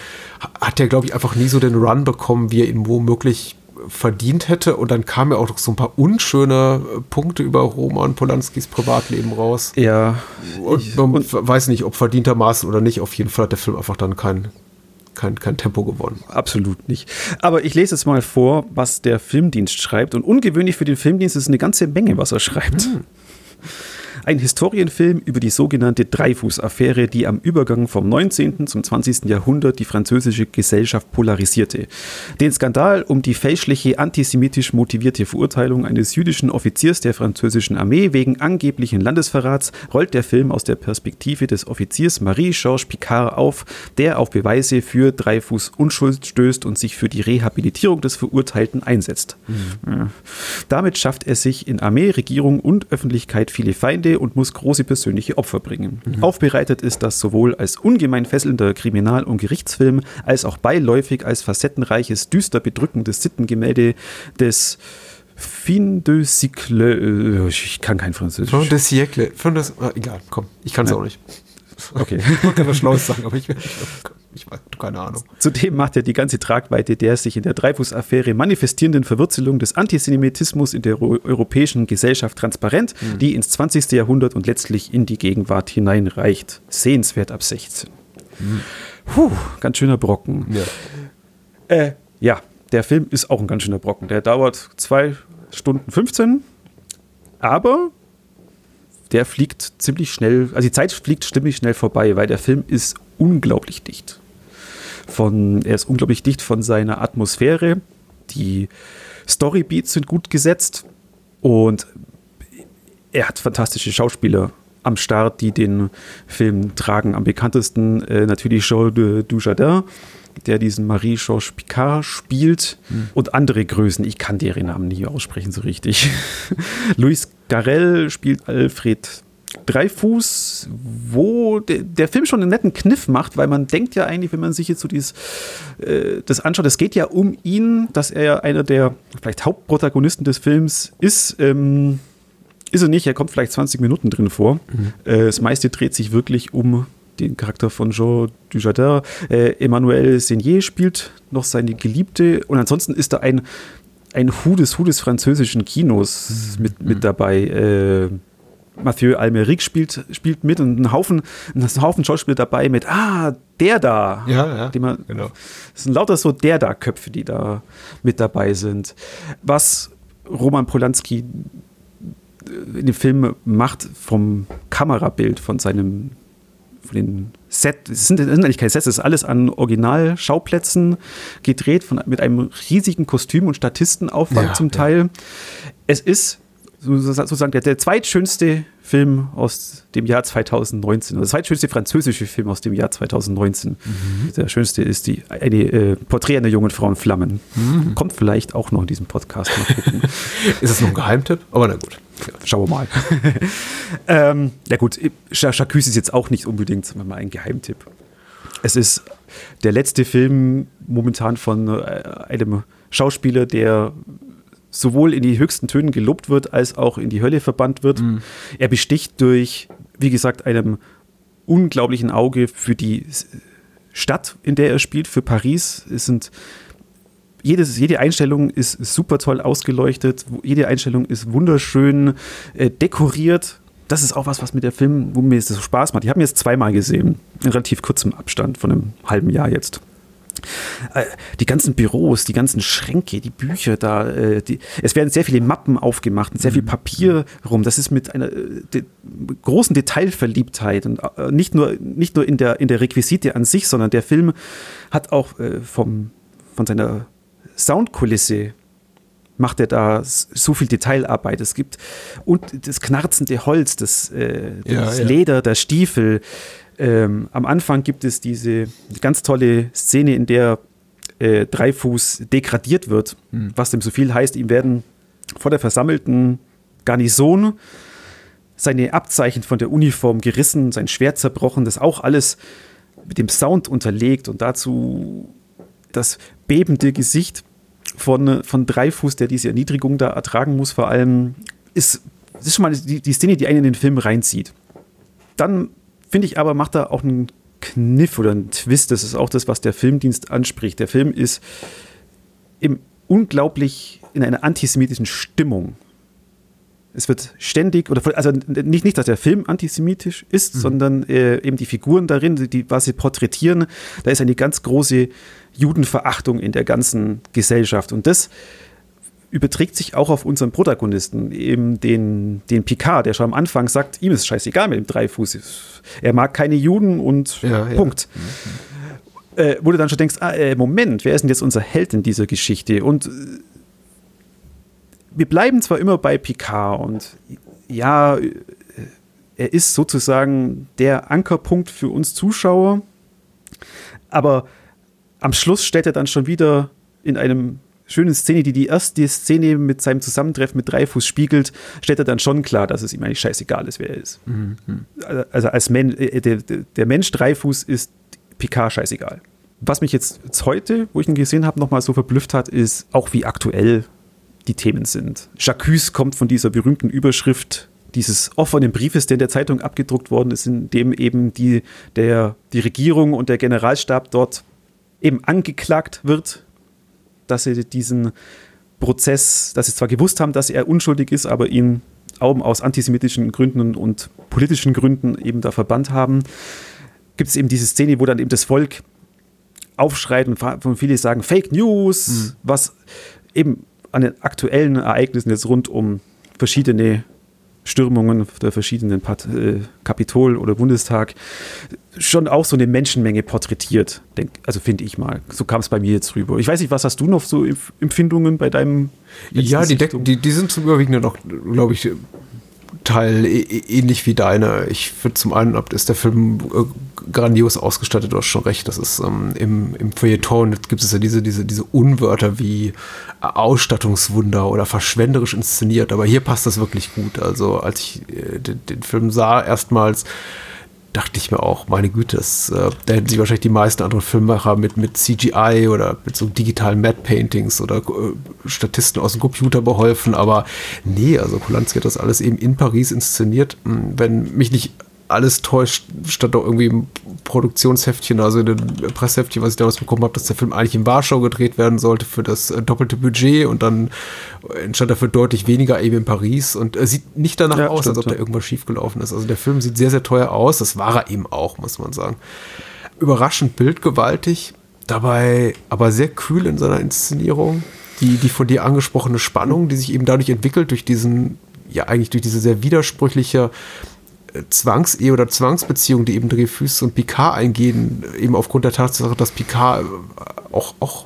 hat der, glaube ich, einfach nie so den Run bekommen, wie er ihn womöglich verdient hätte. Und dann kamen ja auch noch so ein paar unschöne äh, Punkte über Roman Polanskis Privatleben raus. Ja. Und man und weiß nicht, ob verdientermaßen oder nicht. Auf jeden Fall hat der Film einfach dann kein, kein, kein Tempo gewonnen. Absolut nicht. Aber ich lese jetzt mal vor, was der Filmdienst schreibt. Und ungewöhnlich für den Filmdienst ist eine ganze Menge, was er schreibt. Hm. Ein Historienfilm über die sogenannte Dreifuß-Affäre, die am Übergang vom 19. zum 20. Jahrhundert die französische Gesellschaft polarisierte. Den Skandal um die fälschliche antisemitisch motivierte Verurteilung eines jüdischen Offiziers der französischen Armee wegen angeblichen Landesverrats rollt der Film aus der Perspektive des Offiziers Marie-Georges Picard auf, der auf Beweise für Dreifuß Unschuld stößt und sich für die Rehabilitierung des Verurteilten einsetzt. Mhm. Damit schafft er sich in Armee, Regierung und Öffentlichkeit viele Feinde und muss große persönliche Opfer bringen. Mhm. Aufbereitet ist das sowohl als ungemein fesselnder Kriminal- und Gerichtsfilm, als auch beiläufig als facettenreiches, düster bedrückendes Sittengemälde des Fin de siècle. Äh, ich kann kein Französisch. Fin de siècle. Fin de, ah, egal, komm, ich kann es ja. auch nicht. Okay. Ich kann was Schlaues sagen, aber ich, ich, ich habe keine Ahnung. Zudem macht er die ganze Tragweite der sich in der Dreifuß-Affäre manifestierenden Verwurzelung des Antisemitismus in der europäischen Gesellschaft transparent, mhm. die ins 20. Jahrhundert und letztlich in die Gegenwart hineinreicht. Sehenswert ab 16. Mhm. Puh, ganz schöner Brocken. Ja. Äh, ja, der Film ist auch ein ganz schöner Brocken. Der dauert zwei Stunden 15, aber der fliegt ziemlich schnell, also die Zeit fliegt ziemlich schnell vorbei, weil der Film ist unglaublich dicht. Von, er ist unglaublich dicht von seiner Atmosphäre. Die Storybeats sind gut gesetzt und er hat fantastische Schauspieler am Start, die den Film tragen. Am bekanntesten äh, natürlich Jean de Dujardin, der diesen Marie-Georges Picard spielt mhm. und andere Größen. Ich kann deren Namen nie aussprechen so richtig. [LAUGHS] Luis Garel spielt Alfred Dreifuß, wo de, der Film schon einen netten Kniff macht, weil man denkt ja eigentlich, wenn man sich jetzt so dieses, äh, das anschaut, es geht ja um ihn, dass er ja einer der vielleicht Hauptprotagonisten des Films ist. Ähm, ist er nicht, er kommt vielleicht 20 Minuten drin vor. Mhm. Äh, das meiste dreht sich wirklich um den Charakter von Jean Dujardin. Äh, Emmanuel Senier spielt noch seine Geliebte und ansonsten ist da ein, ein Hu des Hu des französischen Kinos mhm. mit, mit dabei. Äh, Mathieu Almeric spielt, spielt mit und ein Haufen, ein Haufen Schauspieler dabei mit, ah, der da. Ja, ja. Man, genau. Es sind lauter so der da Köpfe, die da mit dabei sind. Was Roman Polanski in dem Film macht vom Kamerabild, von seinem von den Set, es sind, sind eigentlich keine Sets, es ist alles an Originalschauplätzen gedreht, von, mit einem riesigen Kostüm- und Statistenaufwand ja, zum Teil. Ja. Es ist sozusagen der, der zweitschönste Film aus dem Jahr 2019, der zweitschönste französische Film aus dem Jahr 2019. Mhm. Der schönste ist die eine, äh, Porträt einer jungen Frau in Flammen. Mhm. Kommt vielleicht auch noch in diesem Podcast. [LAUGHS] ist das noch ein Geheimtipp? Aber na gut. Schauen wir mal. [LAUGHS] ähm, ja gut, Chacus ist jetzt auch nicht unbedingt sagen wir mal, ein Geheimtipp. Es ist der letzte Film momentan von äh, einem Schauspieler, der sowohl in die höchsten Tönen gelobt wird, als auch in die Hölle verbannt wird. Mhm. Er besticht durch, wie gesagt, einem unglaublichen Auge für die Stadt, in der er spielt, für Paris. Es sind jedes, jede Einstellung ist super toll ausgeleuchtet, jede Einstellung ist wunderschön äh, dekoriert. Das ist auch was, was mit der Film, wo mir so Spaß macht. Ich habe ihn jetzt zweimal gesehen, in relativ kurzem Abstand von einem halben Jahr jetzt. Äh, die ganzen Büros, die ganzen Schränke, die Bücher da, äh, die, es werden sehr viele Mappen aufgemacht und sehr viel mhm. Papier rum. Das ist mit einer äh, de, großen Detailverliebtheit und nicht nur, nicht nur in, der, in der Requisite an sich, sondern der Film hat auch vom, von seiner Soundkulisse macht er da so viel Detailarbeit. Es gibt und das knarzende Holz, das, äh, das ja, ja. Leder, der Stiefel. Ähm, am Anfang gibt es diese ganz tolle Szene, in der äh, Dreifuß degradiert wird, mhm. was dem so viel heißt, ihm werden vor der versammelten Garnison seine Abzeichen von der Uniform gerissen, sein Schwert zerbrochen, das auch alles mit dem Sound unterlegt und dazu das bebende Gesicht von, von Dreifuß, der diese Erniedrigung da ertragen muss, vor allem, ist, ist schon mal die, die Szene, die einen in den Film reinzieht. Dann finde ich aber, macht er auch einen Kniff oder einen Twist. Das ist auch das, was der Filmdienst anspricht. Der Film ist im unglaublich in einer antisemitischen Stimmung. Es wird ständig, oder also nicht, nicht dass der Film antisemitisch ist, mhm. sondern äh, eben die Figuren darin, die, was sie porträtieren, da ist eine ganz große Judenverachtung in der ganzen Gesellschaft. Und das überträgt sich auch auf unseren Protagonisten, eben den, den Picard, der schon am Anfang sagt, ihm ist scheißegal mit dem Dreifuß. Er mag keine Juden und ja, Punkt. Ja. Äh, wo du dann schon denkst, ah, äh, Moment, wer ist denn jetzt unser Held in dieser Geschichte? Und äh, wir bleiben zwar immer bei Picard und ja, äh, er ist sozusagen der Ankerpunkt für uns Zuschauer, aber am Schluss stellt er dann schon wieder in einem schönen Szene, die die erste Szene mit seinem Zusammentreffen mit Dreifuß spiegelt, stellt er dann schon klar, dass es ihm eigentlich scheißegal ist, wer er ist. Mhm. Also als Men äh, der, der Mensch Dreifuß ist Picard scheißegal. Was mich jetzt, jetzt heute, wo ich ihn gesehen habe, nochmal so verblüfft hat, ist auch wie aktuell die Themen sind. Jacques kommt von dieser berühmten Überschrift dieses offenen Briefes, der in der Zeitung abgedruckt worden ist, in dem eben die, der, die Regierung und der Generalstab dort eben angeklagt wird, dass sie diesen Prozess, dass sie zwar gewusst haben, dass er unschuldig ist, aber ihn auch aus antisemitischen Gründen und politischen Gründen eben da verbannt haben, gibt es eben diese Szene, wo dann eben das Volk aufschreit und viele sagen Fake News, mhm. was eben an den aktuellen Ereignissen jetzt rund um verschiedene Stürmungen der verschiedenen Part äh, Kapitol oder Bundestag schon auch so eine Menschenmenge porträtiert, denk, also finde ich mal. So kam es bei mir jetzt rüber. Ich weiß nicht, was hast du noch so Empfindungen bei deinem? Ja, die, die, die, sind zum Überwiegenden noch, glaube ich, Teil ähnlich wie deine. Ich finde zum einen, ist der Film äh, grandios ausgestattet, du hast schon recht. Das ist ähm, im, im Feuilleton gibt es ja diese, diese, diese Unwörter wie Ausstattungswunder oder verschwenderisch inszeniert, aber hier passt das wirklich gut. Also als ich äh, den, den Film sah, erstmals dachte ich mir auch, meine Güte, das, äh, da hätten sich wahrscheinlich die meisten anderen Filmemacher mit, mit CGI oder mit so digitalen Matte Paintings oder äh, Statisten aus dem Computer beholfen, aber nee, also Polanski hat das alles eben in Paris inszeniert. Hm, wenn mich nicht alles täuscht, stand doch irgendwie im Produktionsheftchen, also in dem Presseheftchen, was ich damals bekommen habe, dass der Film eigentlich in Warschau gedreht werden sollte für das äh, doppelte Budget und dann entstand dafür deutlich weniger eben in Paris und äh, sieht nicht danach ja, aus, stimmt, als ob da irgendwas schiefgelaufen ist. Also der Film sieht sehr, sehr teuer aus, das war er eben auch, muss man sagen. Überraschend bildgewaltig, dabei aber sehr kühl in seiner Inszenierung. Die, die von dir angesprochene Spannung, die sich eben dadurch entwickelt, durch diesen, ja eigentlich durch diese sehr widersprüchliche Zwangsehe oder Zwangsbeziehung, die eben Dreyfus und Picard eingehen, eben aufgrund der Tatsache, dass Picard äh, auch, auch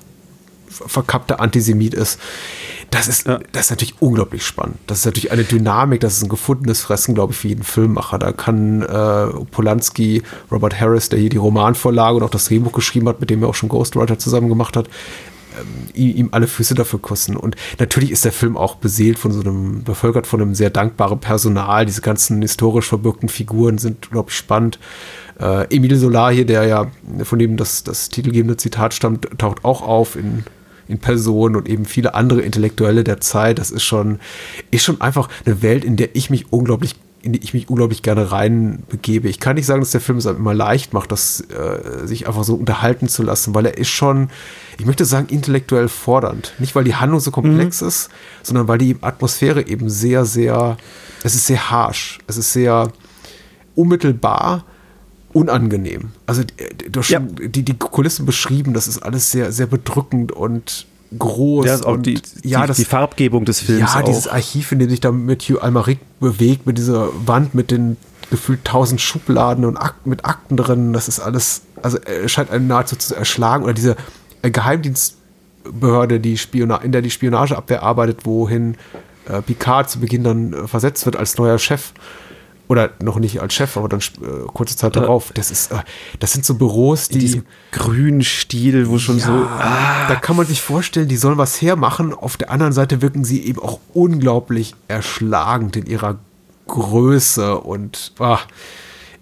verkappter Antisemit ist. Das ist, ja. das ist natürlich unglaublich spannend. Das ist natürlich eine Dynamik, das ist ein gefundenes Fressen, glaube ich, für jeden Filmmacher. Da kann äh, Polanski, Robert Harris, der hier die Romanvorlage und auch das Drehbuch geschrieben hat, mit dem er auch schon Ghostwriter zusammen gemacht hat, ähm, ihm alle Füße dafür kosten. Und natürlich ist der Film auch beseelt von so einem, bevölkert von einem sehr dankbaren Personal. Diese ganzen historisch verbürgten Figuren sind, glaube ich, spannend. Äh, Emile Solar hier, der ja, von dem das, das titelgebende Zitat stammt, taucht auch auf in, in Person und eben viele andere Intellektuelle der Zeit. Das ist schon, ist schon einfach eine Welt, in der ich mich unglaublich in die ich mich unglaublich gerne reinbegebe. Ich kann nicht sagen, dass der Film es immer leicht macht, das äh, sich einfach so unterhalten zu lassen, weil er ist schon, ich möchte sagen, intellektuell fordernd. Nicht, weil die Handlung so komplex mhm. ist, sondern weil die Atmosphäre eben sehr, sehr, es ist sehr harsh, es ist sehr unmittelbar, unangenehm. Also du hast schon ja. die, die Kulissen beschrieben, das ist alles sehr, sehr bedrückend und groß. Ja, auch und, die, ja, die, das, die Farbgebung des Films. Ja, auch. dieses Archiv, in dem sich da Matthew Almaric bewegt, mit dieser Wand mit den gefühlt tausend Schubladen und Akten mit Akten drin, das ist alles, also er scheint einen nahezu zu erschlagen. Oder diese äh, Geheimdienstbehörde, die Spiona in der die Spionageabwehr arbeitet, wohin äh, Picard zu Beginn dann äh, versetzt wird als neuer Chef oder noch nicht als Chef, aber dann äh, kurze Zeit darauf. Das ist, äh, das sind so Büros, die in diesem grünen Stil, wo schon ja, so. Ah. Da kann man sich vorstellen, die sollen was hermachen. Auf der anderen Seite wirken sie eben auch unglaublich erschlagend in ihrer Größe und ah,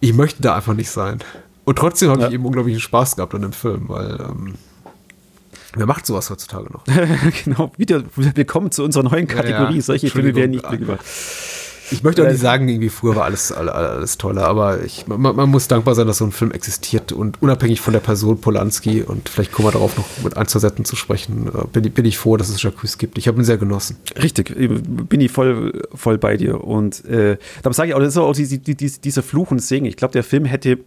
ich möchte da einfach nicht sein. Und trotzdem habe ja. ich eben unglaublichen Spaß gehabt an dem Film, weil ähm, Wer macht sowas heutzutage noch? [LAUGHS] genau, wieder willkommen zu unserer neuen Kategorie. Ja, ja. Solche Filme werden nicht mehr gemacht. Ich möchte auch nicht sagen, irgendwie früher war alles, alles, alles toller, aber ich, man, man, muss dankbar sein, dass so ein Film existiert und unabhängig von der Person Polanski und vielleicht kommen wir darauf noch mit ein, zwei Sätzen zu sprechen, äh, bin, bin ich froh, dass es Jacques gibt. Ich habe ihn sehr genossen. Richtig, bin ich voll, voll bei dir und äh, da sage ich auch, das ist auch die, die, die, dieser Fluch und Segen. Ich glaube, der Film hätte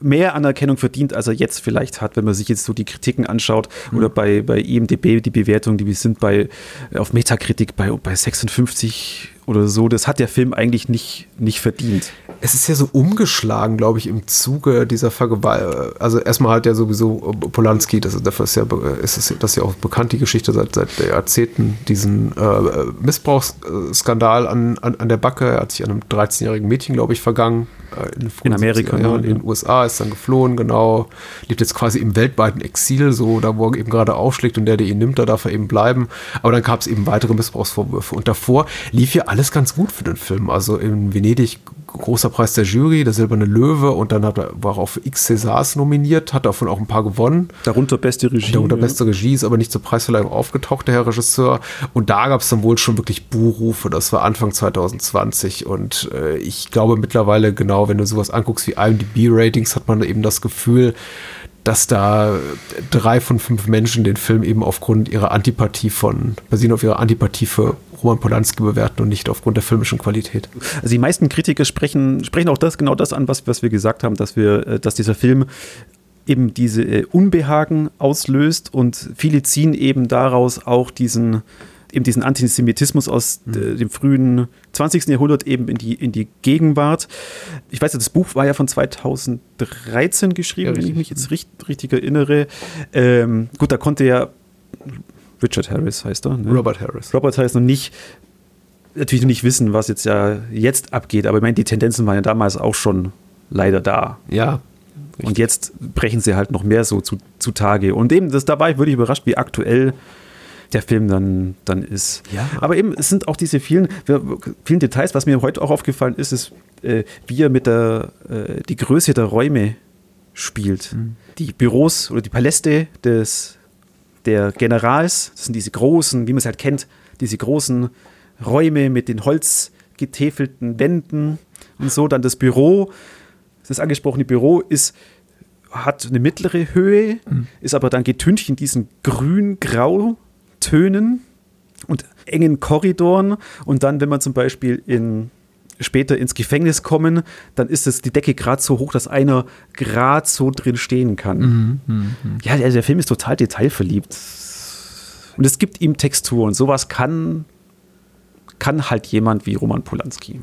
mehr Anerkennung verdient, als er jetzt vielleicht hat, wenn man sich jetzt so die Kritiken anschaut mhm. oder bei, bei IMDB die Bewertungen, die wir sind bei auf Metakritik bei, bei 56 oder so. Das hat der Film eigentlich nicht, nicht verdient. Es ist ja so umgeschlagen, glaube ich, im Zuge dieser Vergewaltigung. Also erstmal hat ja sowieso Polanski, das, dafür ist ja, ist es, das ist ja auch bekannt, die Geschichte seit, seit Jahrzehnten, diesen äh, Missbrauchsskandal an, an, an der Backe. Er hat sich an einem 13-jährigen Mädchen, glaube ich, vergangen. Äh, in, in Amerika. Ja, in den USA ist dann geflohen, genau. Lebt jetzt quasi im weltweiten Exil, so da, wo er eben gerade aufschlägt und der, der ihn nimmt, da darf er eben bleiben. Aber dann gab es eben weitere Missbrauchsvorwürfe. Und davor lief ja alles ganz gut für den Film. Also in Venedig großer Preis der Jury, der Silberne Löwe und dann hat er, war er auch für X Césars nominiert, hat davon auch ein paar gewonnen. Darunter beste Regie. Darunter beste Regie, ist aber nicht zur Preisverleihung aufgetaucht, der Herr Regisseur. Und da gab es dann wohl schon wirklich Buhrufe, das war Anfang 2020 und äh, ich glaube mittlerweile genau, wenn du sowas anguckst wie IMDb-Ratings, hat man eben das Gefühl, dass da drei von fünf Menschen den Film eben aufgrund ihrer Antipathie von, basierend auf ihrer Antipathie für Roman Polanski bewerten und nicht aufgrund der filmischen Qualität. Also die meisten Kritiker sprechen, sprechen auch das, genau das an, was, was wir gesagt haben, dass wir, äh, dass dieser Film eben diese äh, Unbehagen auslöst und viele ziehen eben daraus auch diesen, eben diesen Antisemitismus aus mhm. dem frühen 20. Jahrhundert eben in die, in die Gegenwart. Ich weiß, das Buch war ja von 2013 geschrieben, ja, wenn ich mich jetzt richtig, richtig erinnere. Ähm, gut, da konnte ja Richard Harris heißt er. Ne? Robert Harris. Robert heißt noch nicht, natürlich noch nicht wissen, was jetzt ja jetzt abgeht, aber ich meine, die Tendenzen waren ja damals auch schon leider da. Ja. Richtig. Und jetzt brechen sie halt noch mehr so zu, zutage. Und eben, das, da war ich wirklich überrascht, wie aktuell der Film dann, dann ist. Ja. Aber eben, es sind auch diese vielen, vielen Details, was mir heute auch aufgefallen ist, ist, äh, wie er mit der, äh, die Größe der Räume spielt. Mhm. Die Büros oder die Paläste des, der Generals, das sind diese großen, wie man es halt kennt, diese großen Räume mit den holzgetäfelten Wänden und so. Dann das Büro, das angesprochene Büro ist hat eine mittlere Höhe, mhm. ist aber dann getüncht in diesen grün-grau Tönen und engen Korridoren. Und dann, wenn man zum Beispiel in, später ins Gefängnis kommen, dann ist es die Decke gerade so hoch, dass einer gerade so drin stehen kann. Mhm, mh, mh. Ja, der, der, Film ist total detailverliebt. Und es gibt ihm Textur und sowas kann, kann halt jemand wie Roman Polanski.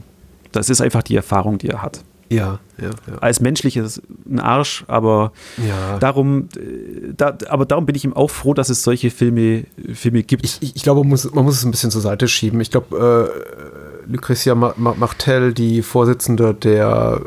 Das ist einfach die Erfahrung, die er hat. Ja, ja, ja. Als menschliches ein Arsch, aber ja. darum, äh, da, aber darum bin ich ihm auch froh, dass es solche Filme, Filme gibt. Ich, ich, ich glaube, man muss, man muss es ein bisschen zur Seite schieben. Ich glaube, äh, Lucretia Martel, die Vorsitzende der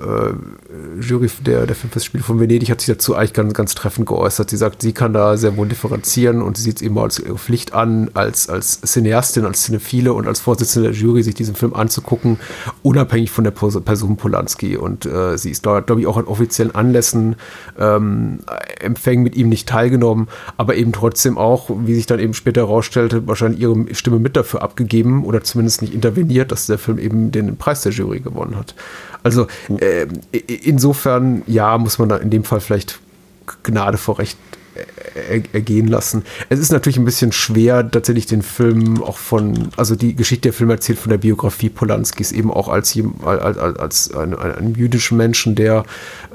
äh, Jury der, der Filmfestspiele von Venedig, hat sich dazu eigentlich ganz, ganz treffend geäußert. Sie sagt, sie kann da sehr wohl differenzieren und sie sieht es eben als ihre Pflicht an, als, als Cineastin, als Cinephile und als Vorsitzende der Jury, sich diesen Film anzugucken, unabhängig von der Person Polanski. Und äh, sie ist, glaube ich, auch an offiziellen Anlässen, ähm, Empfängen mit ihm nicht teilgenommen, aber eben trotzdem auch, wie sich dann eben später herausstellte, wahrscheinlich ihre Stimme mit dafür abgegeben oder zumindest nicht interveniert, dass der Film eben den Preis der Jury gewonnen hat. Also äh, insofern, ja, muss man da in dem Fall vielleicht Gnade vor Recht ergehen lassen. Es ist natürlich ein bisschen schwer, tatsächlich den Film auch von, also die Geschichte der Film erzählt von der Biografie Polanskis eben auch als, als, als einen, einen jüdischen Menschen, der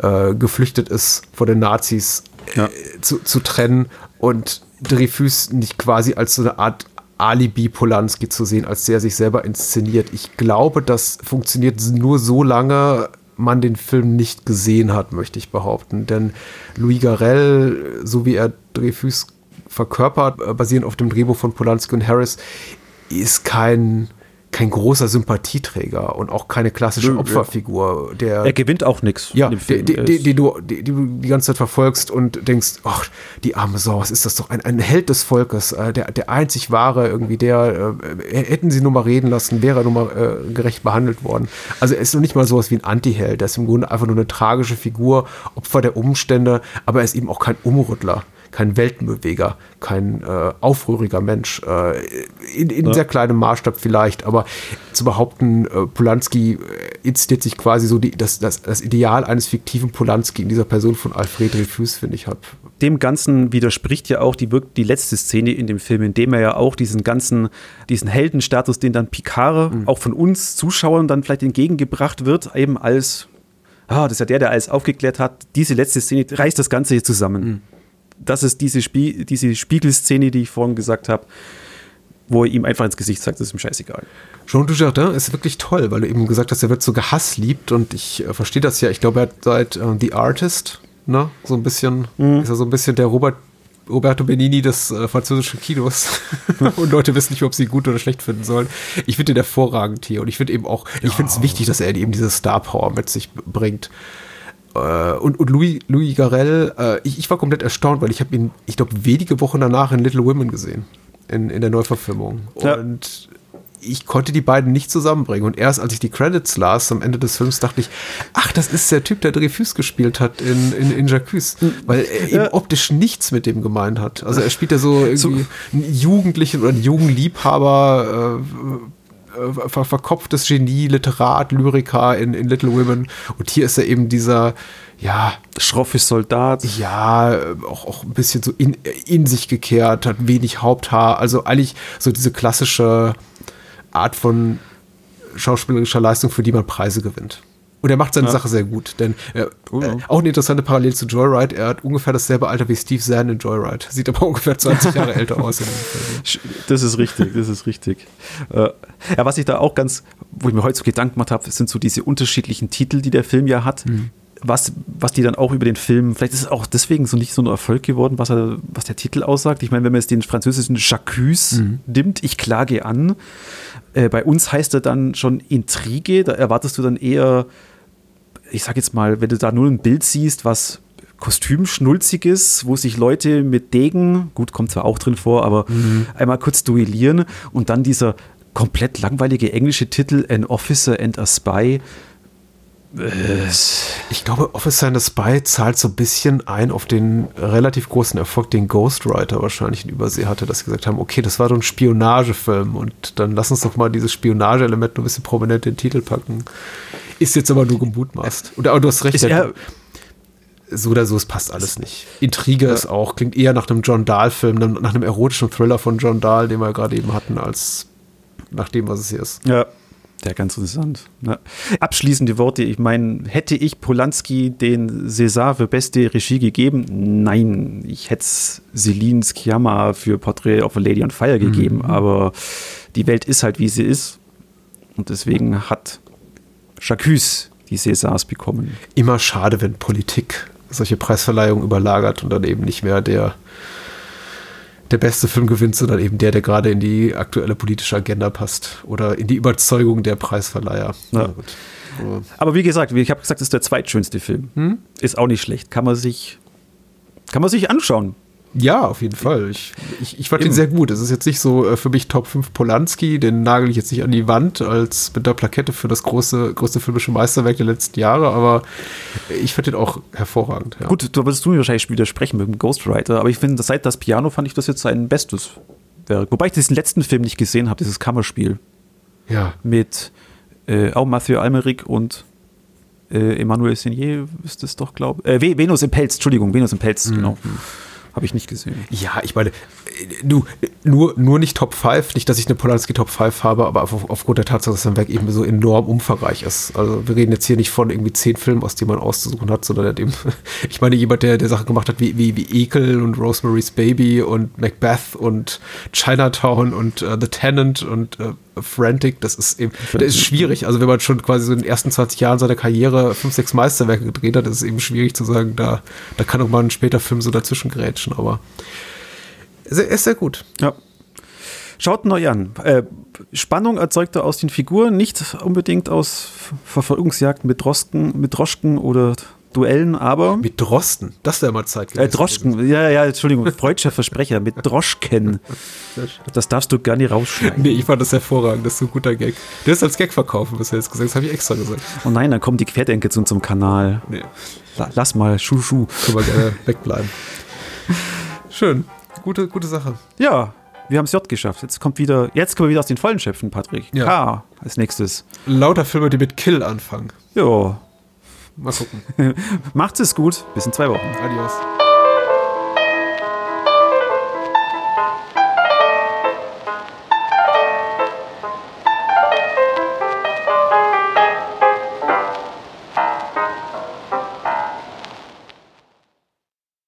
äh, geflüchtet ist vor den Nazis, ja. äh, zu, zu trennen und Dreyfus nicht quasi als so eine Art Alibi Polanski zu sehen, als der sich selber inszeniert. Ich glaube, das funktioniert nur so lange man den Film nicht gesehen hat, möchte ich behaupten. Denn Louis Garrel, so wie er Dreyfus verkörpert, basierend auf dem Drehbuch von Polanski und Harris, ist kein kein großer Sympathieträger und auch keine klassische Nö, Opferfigur. Der, er gewinnt auch nichts. Ja, die, du, die, die ganze Zeit verfolgst und denkst, ach, die arme Sau, was ist das doch? Ein, ein Held des Volkes, äh, der, der einzig wahre irgendwie, der, äh, hätten sie nur mal reden lassen, wäre nur mal äh, gerecht behandelt worden. Also er ist noch nicht mal sowas wie ein Antiheld, er ist im Grunde einfach nur eine tragische Figur, Opfer der Umstände, aber er ist eben auch kein Umrüttler kein Weltenbeweger, kein äh, aufrühriger Mensch. Äh, in, in ja. sehr kleinem Maßstab vielleicht, aber zu behaupten, äh, Polanski äh, inszeniert sich quasi so die, das, das, das Ideal eines fiktiven Polanski in dieser Person von Alfred Dreyfus, finde ich, hat. Dem Ganzen widerspricht ja auch die, die letzte Szene in dem Film, in dem er ja auch diesen ganzen, diesen Heldenstatus, den dann Picard mhm. auch von uns Zuschauern dann vielleicht entgegengebracht wird, eben als ah, das ist ja der, der alles aufgeklärt hat. Diese letzte Szene reißt das Ganze hier zusammen. Mhm das ist diese, Spie diese Spiegelszene, die ich vorhin gesagt habe, wo er ihm einfach ins Gesicht sagt, das ist ihm scheißegal. Jean Dujardin ist wirklich toll, weil du eben gesagt hast, er wird so gehassliebt und ich äh, verstehe das ja. Ich glaube, er hat seit äh, The Artist, ne, so ein bisschen, mhm. ist er so ein bisschen der Robert Roberto Benini des äh, französischen Kinos [LAUGHS] und Leute wissen nicht, ob sie ihn gut oder schlecht finden sollen. Ich finde ihn hervorragend hier und ich finde eben auch, ich finde es wichtig, dass er eben diese Star Power mit sich bringt. Äh, und, und Louis, Louis Garrel, äh, ich, ich, war komplett erstaunt, weil ich habe ihn, ich glaube, wenige Wochen danach in Little Women gesehen, in, in der Neuverfilmung. Ja. Und ich konnte die beiden nicht zusammenbringen. Und erst als ich die Credits las am Ende des Films, dachte ich, ach, das ist der Typ, der Dreyfus gespielt hat in, in, in Jacques, weil er eben optisch nichts mit dem gemeint hat. Also er spielt ja so irgendwie so. einen Jugendlichen oder einen jungen Liebhaber, äh, äh, ver verkopftes Genie, Literat, Lyriker in, in Little Women. Und hier ist er eben dieser, ja. Schroffe Soldat. Ja, auch, auch ein bisschen so in, in sich gekehrt, hat wenig Haupthaar. Also eigentlich so diese klassische Art von schauspielerischer Leistung, für die man Preise gewinnt. Und er macht seine ja. Sache sehr gut, denn äh, oh, äh, auch eine interessante Parallele zu Joyride. Er hat ungefähr dasselbe Alter wie Steve Zahn in Joyride. Sieht aber [LAUGHS] ungefähr 20 Jahre [LAUGHS] älter aus. Das ist richtig, das ist richtig. Äh, ja, was ich da auch ganz, wo ich mir heute so Gedanken gemacht habe, sind so diese unterschiedlichen Titel, die der Film ja hat. Mhm was, was die dann auch über den Film, vielleicht ist es auch deswegen so nicht so ein Erfolg geworden, was, er, was der Titel aussagt. Ich meine, wenn man jetzt den französischen Jacques mhm. nimmt, ich klage an, äh, bei uns heißt er dann schon Intrige, da erwartest du dann eher, ich sag jetzt mal, wenn du da nur ein Bild siehst, was Kostümschnulziges, wo sich Leute mit Degen, gut, kommt zwar auch drin vor, aber mhm. einmal kurz duellieren und dann dieser komplett langweilige englische Titel An Officer and a Spy ich glaube, Officer and the Spy zahlt so ein bisschen ein auf den relativ großen Erfolg, den Ghostwriter wahrscheinlich in Übersee hatte, dass sie gesagt haben, okay, das war doch ein Spionagefilm und dann lass uns doch mal dieses Spionageelement ein bisschen prominent in den Titel packen. Ist jetzt aber nur gemutmaßt. Und aber du hast recht. Ja, so oder so, es passt alles nicht. Intrige ja. ist auch, klingt eher nach einem John Dahl-Film, nach einem erotischen Thriller von John Dahl, den wir gerade eben hatten, als nach dem, was es hier ist. Ja, ja, ganz interessant. Ja. Abschließende Worte. Ich meine, hätte ich Polanski den César für beste Regie gegeben? Nein, ich hätte Celine Sciamma für Portrait of a Lady on Fire gegeben. Mhm. Aber die Welt ist halt, wie sie ist. Und deswegen hat Jacques die Césars bekommen. Immer schade, wenn Politik solche Preisverleihungen überlagert und dann eben nicht mehr der der beste Film gewinnt, sondern eben der, der gerade in die aktuelle politische Agenda passt oder in die Überzeugung der Preisverleiher. Ja. Aber wie gesagt, ich habe gesagt, es ist der zweitschönste Film. Hm? Ist auch nicht schlecht. Kann man sich, kann man sich anschauen. Ja, auf jeden Fall. Ich, ich, ich fand Eben. den sehr gut. Es ist jetzt nicht so äh, für mich Top 5 Polanski, den nagel ich jetzt nicht an die Wand als mit der Plakette für das große, größte filmische Meisterwerk der letzten Jahre, aber ich fand den auch hervorragend. Ja. Gut, da würdest du mir wahrscheinlich widersprechen mit dem Ghostwriter, aber ich finde, seit das Piano fand ich das jetzt sein bestes Werk. Wobei ich diesen letzten Film nicht gesehen habe, dieses Kammerspiel. Ja. Mit äh, auch Mathieu Almeric und äh, Emmanuel Signier ist es doch, glaube ich. Äh, Venus im Pelz, Entschuldigung, Venus im Pelz, mhm. genau. Habe ich nicht gesehen. Ja, ich meine, du, nur, nur nicht Top 5, nicht, dass ich eine Polanski Top 5 habe, aber auf, aufgrund der Tatsache, dass sein Werk eben so enorm umfangreich ist. Also wir reden jetzt hier nicht von irgendwie zehn Filmen, aus denen man auszusuchen hat, sondern eben, [LAUGHS] ich meine, jemand, der, der Sachen gemacht hat wie, wie, wie Ekel und Rosemary's Baby und Macbeth und Chinatown und uh, The Tenant und uh, Frantic, das ist eben, das ist schwierig. Also wenn man schon quasi so in den ersten 20 Jahren seiner Karriere fünf, sechs Meisterwerke gedreht hat, ist es eben schwierig zu sagen, da, da kann auch mal ein später Film so dazwischen grätschen, aber er ist sehr gut. Ja. Schaut euch an. Äh, Spannung erzeugt er aus den Figuren, nicht unbedingt aus Verfolgungsjagden mit Drosten, mit Droschken oder Duellen, aber. Mit Drosten, das wäre mal Zeit gewesen. Äh, Droschken, ja, ja, Entschuldigung, freudscher Versprecher, mit Droschken. Das darfst du gar nicht rausschneiden. Nee, ich fand das hervorragend, das ist so ein guter Gag. Du hast als Gag verkaufen, was du jetzt gesagt das habe ich extra gesagt. Oh nein, dann kommen die Querdenker zu unserem Kanal. Nee. Lass mal, schuh, schuh. Können wir gerne wegbleiben. Schön, gute, gute Sache. Ja, wir haben es J geschafft. Jetzt kommt wieder, jetzt können wir wieder aus den Vollen schöpfen, Patrick. Ja. K als nächstes. Lauter Filme, die mit Kill anfangen. Ja, Mal gucken. [LAUGHS] Macht es gut. Bis in zwei Wochen. Adios.